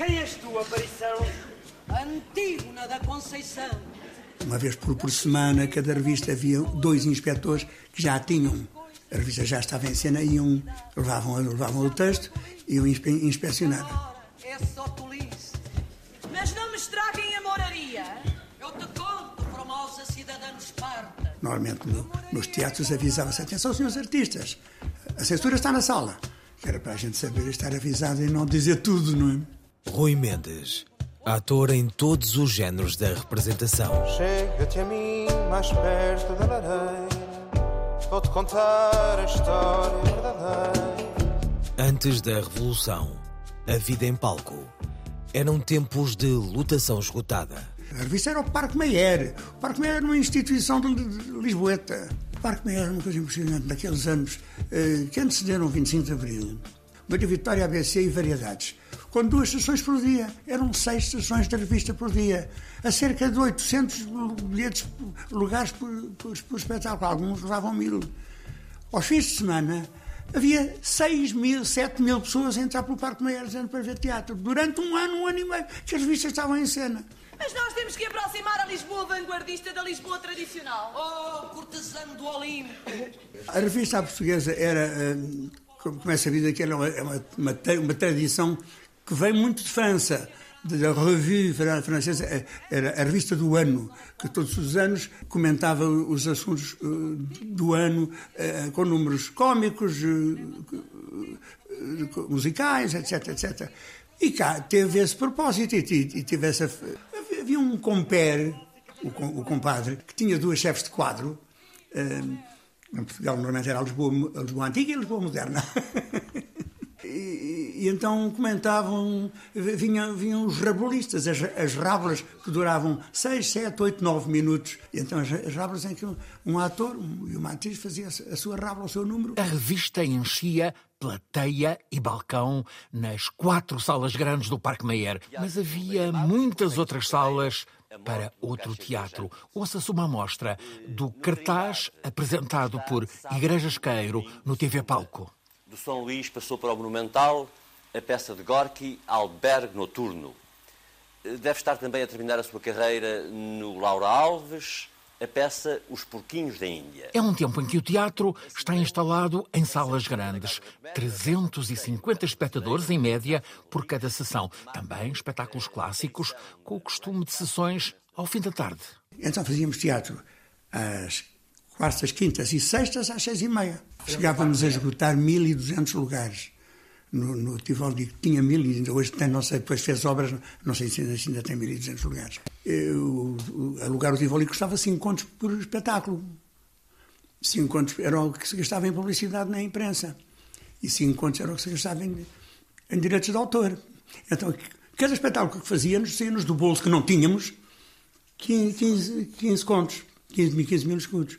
Quem és tu, aparição? Antígona da Conceição. Uma vez por, por semana, cada revista havia dois inspectores que já tinham. A revista já estava em cena, iam, levavam, levavam o texto e iam inspe, inspecionar. Ora, é só tolice. Mas não me estraguem a moraria. Eu te conto, formosa cidadã de Esparta. Normalmente no, nos teatros avisava-se: atenção, senhores artistas, a censura está na sala. Que era para a gente saber estar avisado e não dizer tudo, não é? Rui Mendes, ator em todos os géneros da representação. Chega-te a mim mais perto da lareira. Vou-te contar a história verdadeira. Antes da Revolução, a vida em palco. Eram tempos de lutação esgotada. A revista era o Parque Meyer. O Parque Meyer era uma instituição de, de, de Lisboeta. O Parque Meyer era uma coisa impressionante naqueles anos eh, que antecederam o 25 de Abril. Maria Vitória, ABC e Variedades. Com duas sessões por dia. Eram seis sessões da revista por dia. A cerca de 800 bilhetes, lugares por, por, por espetáculo. Alguns levavam mil. Aos fins de semana, havia 6 mil, 7 mil pessoas a entrar pelo Parque Meyer para ver teatro. Durante um ano, um ano e meio, que as revistas estavam em cena. Mas nós temos que aproximar a Lisboa vanguardista da Lisboa tradicional. Oh, cortesano do Olimpo. A revista à portuguesa era, eh, como é sabido, que era uma, uma, uma tradição que vem muito de França. Da revue francesa, eh, era a revista do ano, que todos os anos comentava os assuntos eh, do ano com números cómicos, musicais, etc, etc. E cá teve esse propósito e teve essa. Havia um compere, o, compadre, que tinha duas chefes de quadro. Em Portugal, normalmente era a Lisboa, a Lisboa Antiga e a Lisboa Moderna. e, então comentavam, vinham, vinham os rabulistas, as, as rábulas que duravam 6, 7, 8, 9 minutos. E então as, as rábulas em que um, um ator um, e uma atriz fazia a sua rábula, o seu número. A revista enchia plateia e balcão nas quatro salas grandes do Parque Meyer, mas havia muitas outras salas para outro teatro. Ouça-se uma amostra do cartaz apresentado por Igrejas Queiro no TV Palco. Do São Luís passou para o Monumental a peça de Gorky, Albergue Noturno. Deve estar também a terminar a sua carreira no Laura Alves, a peça Os Porquinhos da Índia. É um tempo em que o teatro está instalado em salas grandes. 350 espectadores, em média, por cada sessão. Também espetáculos clássicos, com o costume de sessões ao fim da tarde. Então fazíamos teatro às quartas, quintas e sextas às seis e meia. Chegávamos a esgotar 1.200 lugares no, no Tivoli que tinha mil e ainda hoje tem, não sei, depois fez obras, não sei se ainda, tem 1.200 lugares. Eu, alugar o Tivoli custava 5 contos por espetáculo. 5 contos era o que se gastava em publicidade na imprensa. E 5 contos era o que se gastava em, em direitos de autor. Então, cada espetáculo que fazíamos, saía-nos do bolso que não tínhamos, 15, 15, 15 contos, 15 mil, 15 mil escudos.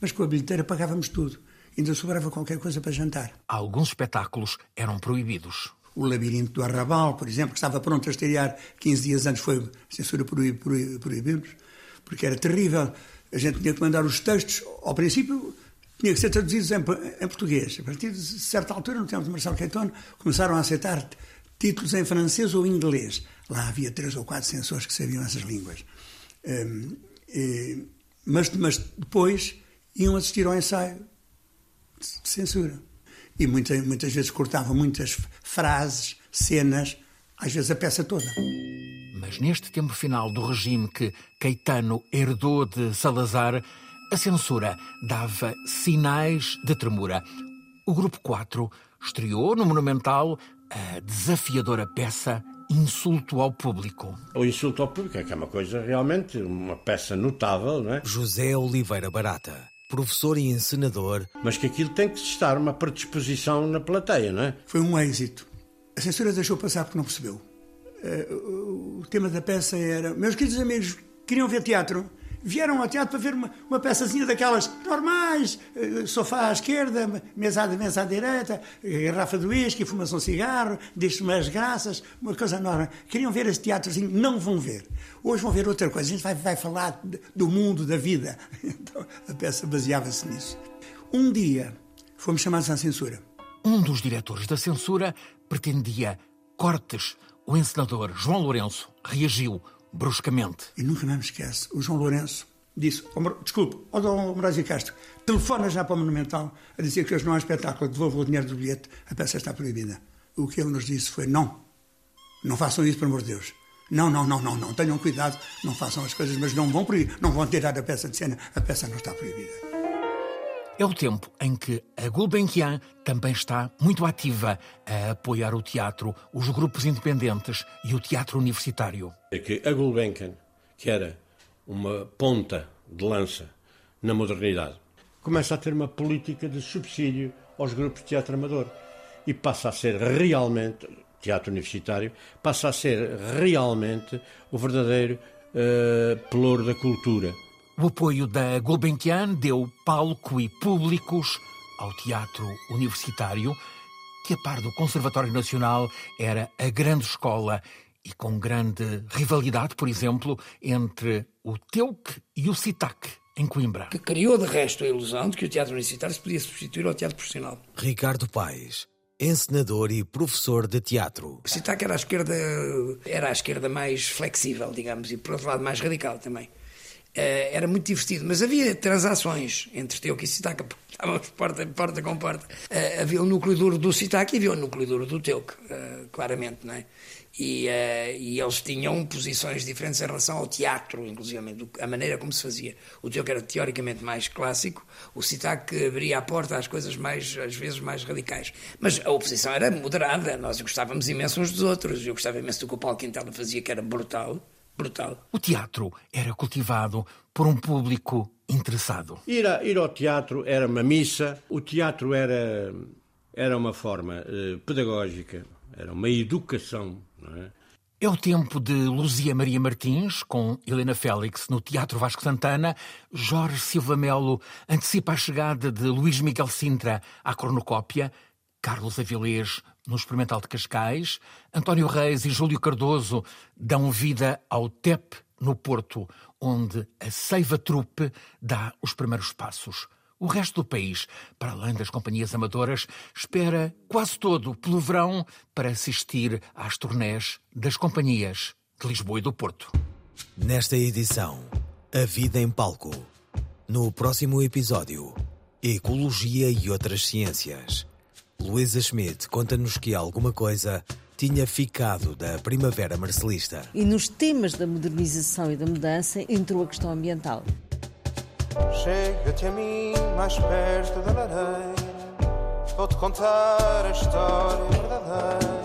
Mas com a bilheteira pagávamos tudo ainda sobrava qualquer coisa para jantar. Alguns espetáculos eram proibidos. O Labirinto do Arrabal, por exemplo, que estava pronto a estrear 15 dias antes, foi censura proibimos, porque era terrível. A gente tinha que mandar os textos, ao princípio, tinha que ser traduzidos em, em português. A partir de certa altura, no tempo de Marcelo Caetano, começaram a aceitar títulos em francês ou inglês. Lá havia três ou quatro censores que sabiam essas línguas. Um, e, mas, mas depois iam assistir ao ensaio de censura. E muita, muitas vezes cortavam muitas frases, cenas, às vezes a peça toda. Mas neste tempo final do regime que Caetano herdou de Salazar, a censura dava sinais de tremura. O Grupo 4 estreou no Monumental a desafiadora peça Insulto ao Público. O insulto ao público é que é uma coisa realmente, uma peça notável, não é? José Oliveira Barata professor e encenador. Mas que aquilo tem que estar uma predisposição na plateia, não é? Foi um êxito. A censura deixou passar porque não percebeu. Eh, o tema da peça era: Meus queridos amigos, queriam ver teatro? Vieram ao teatro para ver uma, uma peçazinha daquelas normais, eh, sofá à esquerda, mesa, mesa à direita, garrafa de uísque, fumação de cigarro, diz-se umas graças, uma coisa normal. Queriam ver esse teatrozinho, não vão ver. Hoje vão ver outra coisa, a gente vai, vai falar do mundo, da vida. Então a peça baseava-se nisso. Um dia fomos chamados à censura. Um dos diretores da censura pretendia cortes o encenador João Lourenço reagiu bruscamente. E nunca mais me esquece, o João Lourenço disse, oh, desculpe, ó Dom Moraes Castro, telefona já para o Monumental a dizer que hoje não há espetáculo, devolva o dinheiro do bilhete, a peça está proibida. O que ele nos disse foi, não, não façam isso, pelo amor de Deus. Não, não, não, não, não, tenham cuidado, não façam as coisas, mas não vão proibir, não vão tirar a peça de cena, a peça não está proibida. É o tempo em que a Gulbenkian também está muito ativa a apoiar o teatro, os grupos independentes e o teatro universitário. É que a Gulbenkian, que era uma ponta de lança na modernidade, começa a ter uma política de subsídio aos grupos de teatro amador e passa a ser realmente, teatro universitário, passa a ser realmente o verdadeiro uh, pelouro da cultura. O apoio da Gulbenkian deu palco e públicos ao teatro universitário, que a par do Conservatório Nacional era a grande escola e com grande rivalidade, por exemplo, entre o TEUC e o CITAC, em Coimbra. Que criou, de resto, a ilusão de que o teatro universitário se podia substituir ao teatro profissional. Ricardo Paes, encenador e professor de teatro. O CITAC era a esquerda, era a esquerda mais flexível, digamos, e por outro lado mais radical também. Uh, era muito divertido, mas havia transações entre Teuc e Citaca, porque estávamos porta, porta com porta. Uh, havia o núcleo duro do Citaca e havia o núcleo duro do Teuc, uh, claramente, não é? E, e, eles tinham posições diferentes em relação ao teatro, inclusive, a maneira como se fazia. O Teuc era teoricamente mais clássico, o Citac abria a porta às coisas mais, às vezes, mais radicais. Mas a oposição era moderada, nós gostávamos imenso uns dos outros. Eu gostava imenso do que o Paulo Quintela fazia, que era brutal brutal. O teatro era cultivado por um público interessado. Ir, a, ir ao teatro era uma missa, o teatro era, era uma forma eh, pedagógica, era uma educação. Não é? É o tempo de Luzia Maria Martins, com Helena Félix no Teatro Vasco Santana. Jorge Silva Melo antecipa a chegada de Luís Miguel Sintra à cornucópia. Carlos Avilés no Experimental de Cascais, António Reis e Júlio Cardoso dão vida ao TEP no Porto, onde a Seiva Trupe dá os primeiros passos. O resto do país, para além das companhias amadoras, espera quase todo pelo verão para assistir às turnés das companhias de Lisboa e do Porto. Nesta edição, A Vida em Palco. No próximo episódio, Ecologia e outras ciências. Luísa Schmidt conta-nos que alguma coisa tinha ficado da primavera marcelista. E nos temas da modernização e da mudança entrou a questão ambiental. Chega-te a mim mais perto da lareira, vou-te contar a história verdadeira